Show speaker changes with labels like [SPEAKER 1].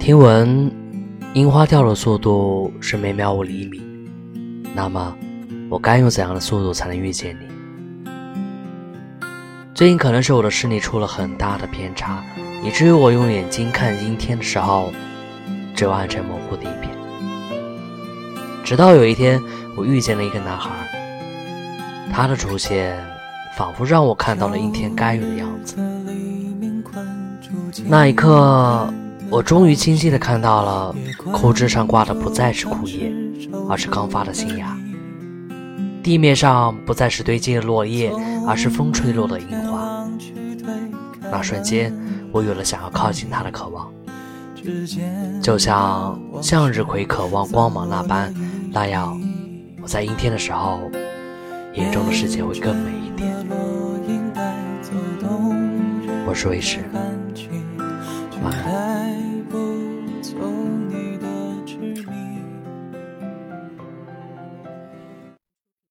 [SPEAKER 1] 听闻樱花掉落速度是每秒五厘米，那么我该用怎样的速度才能遇见你？最近可能是我的视力出了很大的偏差，以至于我用眼睛看阴天的时候，只有暗沉模糊的一片。直到有一天，我遇见了一个男孩，他的出现仿佛让我看到了阴天该有的样子。那一刻，我终于清晰地看到了枯枝上挂的不再是枯叶，而是刚发的新芽；地面上不再是堆积的落叶，而是风吹落的樱花。那瞬间，我有了想要靠近他的渴望，就像向日葵渴望光芒那般。那样，我在阴天的时候，眼中的世界会更美一点。我是卫士，晚安。